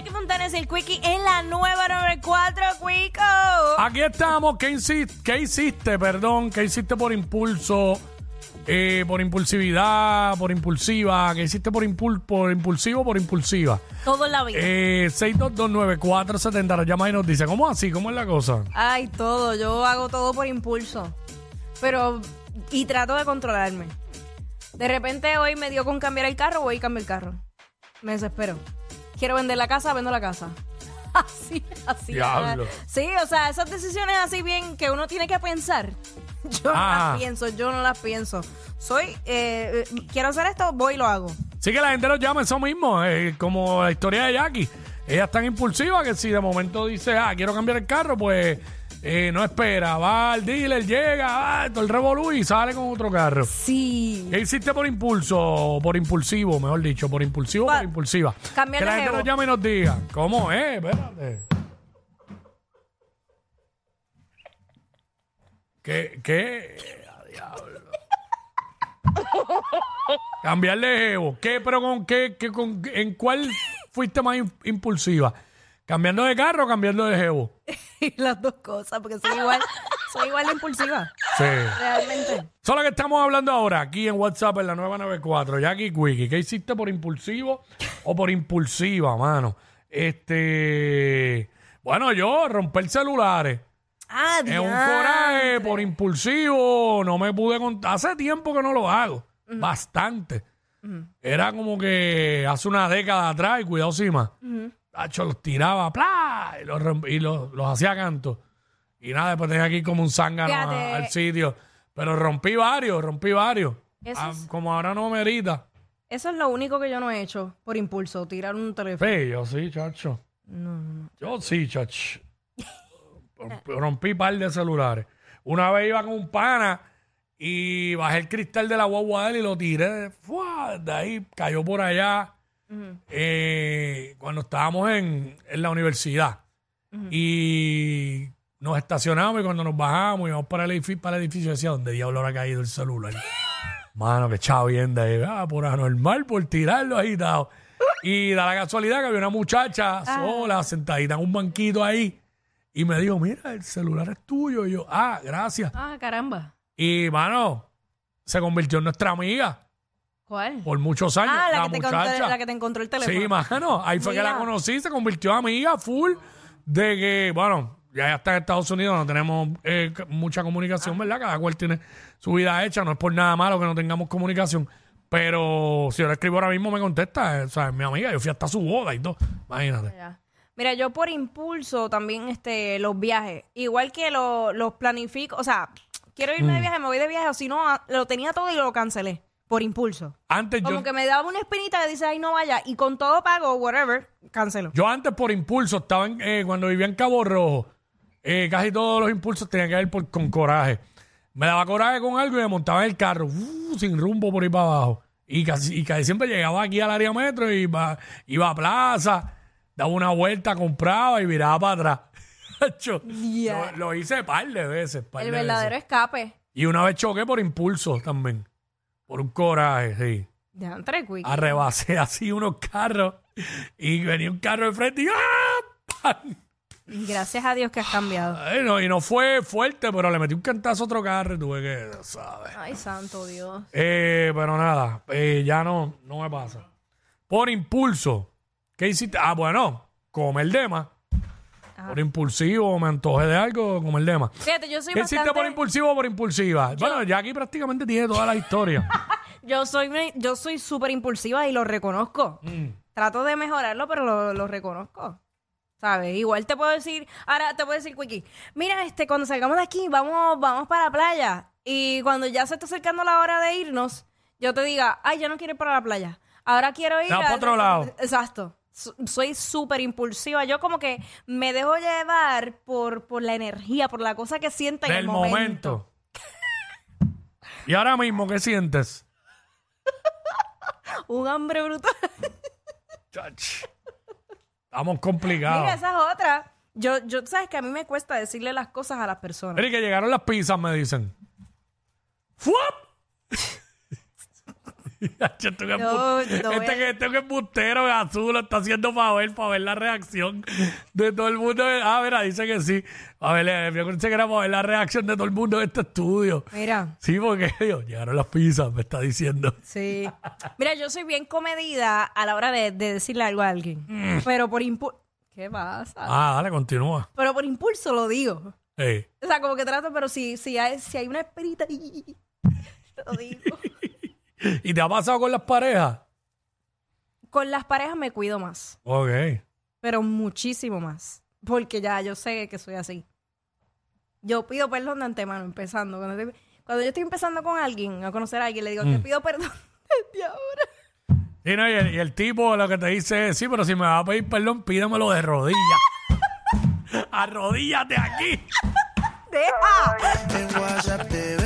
Jackie Fontanes, el Quickie en la nueva 94, Quico. Aquí estamos. ¿Qué, insi- qué hiciste, perdón? ¿Qué hiciste por impulso? Eh, por impulsividad, por impulsiva. ¿Qué hiciste por, impul por impulsivo, por impulsiva? Todo en la vida. Eh, 6229470 nos llama y nos dice, ¿cómo así? ¿Cómo es la cosa? Ay, todo. Yo hago todo por impulso. Pero, y trato de controlarme. De repente hoy me dio con cambiar el carro, voy y cambio el carro. Me desespero. Quiero vender la casa, vendo la casa. Así, así. Diablo. Sí, o sea, esas decisiones así bien que uno tiene que pensar. Yo no Ah. las pienso, yo no las pienso. Soy, eh, eh, quiero hacer esto, voy y lo hago. Sí que la gente nos llama eso mismo, eh, como la historia de Jackie. Ella es tan impulsiva que si de momento dice, ah, quiero cambiar el carro, pues eh, no espera. Va al dealer, llega, ah, todo el revolú y sale con otro carro. Sí. ¿Qué hiciste por impulso por impulsivo, mejor dicho? Por impulsivo o por impulsiva. cambiar que la gente nos llame y nos diga, ¿cómo es? Espérate. ¿Qué? ¿Qué? A diablo. Cambiarle de jevo. ¿Qué? ¿Pero con qué? qué con, ¿En cuál fuiste más im- impulsiva? ¿Cambiando de carro o cambiando de jevo? Las dos cosas, porque soy igual, soy igual de impulsiva. Sí. Realmente. Eso es lo que estamos hablando ahora, aquí en WhatsApp, en la 994. Jackie Quickie, ¿qué hiciste por impulsivo o por impulsiva, mano? Este. Bueno, yo romper celulares. Ah, Es un diantre. coraje por impulsivo. No me pude contar. Hace tiempo que no lo hago. Bastante. Era como que hace una década atrás, y cuidado, Sima. Tacho, los tiraba, ¡plá! Y los, romp- y los, los hacía canto. Y nada, después tenía que ir como un zángano a- Fíjate. al sitio. Pero rompí varios, rompí varios. Eso Ah, es- Como ahora no merita. Eso es lo único que yo no he hecho por impulso, tirar un teléfono. Sí, yo sí, chacho. Yo sí, chacho. Rompí par de celulares. Una vez iba con un pana y bajé el cristal de la guagua de él y lo tiré. ¡fua! De ahí cayó por allá eh, cuando estábamos en, en la universidad. Y nos estacionamos y cuando nos bajamos y vamos para el edificio, para el edificio decía, ¿dónde diablo habrá caído el celular? Mano, que chavo bien de ahí. Ah, por anormal, por tirarlo agitado. Y da la casualidad que había una muchacha sola, sentadita en un banquito ahí. Y me dijo, mira, el celular es tuyo. Y yo, ah, gracias. Ah, caramba. Y, mano, se convirtió en nuestra amiga ¿Cuál? por muchos años. Ah, la, la, que te muchacha. encontró, la que te encontró el teléfono. Sí, mano. Ahí fue que la conocí, se convirtió en amiga full de que, bueno, ya está en Estados Unidos, no tenemos eh, mucha comunicación, ¿verdad? Cada cual tiene su vida hecha, no es por nada malo que no tengamos comunicación. Pero si yo le escribo ahora mismo me contesta, eh, o sea, es mi amiga, yo fui hasta su boda y todo, imagínate. Ya. Mira, yo por impulso también este, los viajes. Igual que lo- los planifico, o sea, quiero irme Mm. de viaje, me voy de viaje, o si no, lo tenía todo y lo cancelé por impulso. Antes Como yo, que me daba una espinita que dice, ay, no vaya, y con todo pago, whatever, cancelo. yo antes por impulso estaba en, eh, cuando vivía en Cabo Rojo, eh, casi todos los impulsos tenían que ver por- con coraje. Me daba coraje con algo y me montaba en el carro, uh, sin rumbo por ahí para abajo. Y casi, y casi siempre llegaba aquí al área metro y iba, iba a plaza, daba una vuelta, compraba y viraba para atrás. Yeah. lo, lo hice par de veces. par El de verdadero escape. Y una vez choqué por impulso también. Por un coraje, sí. De entre. Arrebasé así unos carros y venía un carro de frente y ¡ah! ¡Pam! Gracias a Dios que has cambiado. Ay, no, y no fue fuerte, pero le metí un cantazo a otro carro y tuve que, ¿sabes? Ay, santo Dios. Eh, pero nada, eh, ya no, no me pasa. Por impulso, ¿qué hiciste? Ah, bueno, comer de más. Por impulsivo, me antojé de algo, comer de más. Fíjate, yo soy ¿Qué hiciste bastante... por impulsivo o por impulsiva? Bueno, ya aquí prácticamente tiene toda la historia. Yo soy yo soy súper impulsiva y lo reconozco. Mm. Trato de mejorarlo, pero lo, lo reconozco. ¿Sabes? Igual te puedo decir, ahora te puedo decir, Quickie, mira, este, cuando salgamos de aquí, vamos, vamos para la playa. Y cuando ya se está acercando la hora de irnos, yo te diga, ay, yo no quiero ir para la playa. Ahora quiero ir Vamos a- pa' otro lado. Exacto. Soy súper impulsiva. Yo como que me dejo llevar por, por la energía, por la cosa que siento en Del el momento. momento. y ahora mismo, ¿qué sientes? Un hambre brutal. Chach. Estamos complicados. Mira, esa es otra. Yo, yo, sabes que a mí me cuesta decirle las cosas a las personas. Mira, y que llegaron las pizzas, me dicen. ¡Fuap! Este que es No, bu- no voy este, a- que, este que es bustero azul lo está haciendo para ver, para ver la reacción de todo el mundo. Ah, mira, dice que sí. A ver, eh, yo pensé que era para ver la reacción de todo el mundo en este estudio. Mira, Sí, porque Dios, llegaron las pizzas, me está diciendo. sí. Mira, yo soy bien comedida a la hora de, de decirle algo a alguien. Pero por impulso. ¿Qué pasa? Ah, dale, continúa. Pero por impulso lo digo. Ey. O sea, como que trato, pero si, si, hay, si hay una esperita lo digo. ¿Y te ha pasado con las parejas? Con las parejas me cuido más, Ok. pero muchísimo más. Porque ya yo sé que soy así. Yo pido perdón de antemano, empezando. Cuando, estoy- cuando yo estoy empezando con alguien, a conocer a alguien, le digo, te pido perdón desde ahora. Y, no, y, el, y el tipo lo que te dice es, sí, pero si me va a pedir perdón, pídemelo de rodillas. Arrodíllate aquí. ¡Deja! En WhatsApp te veo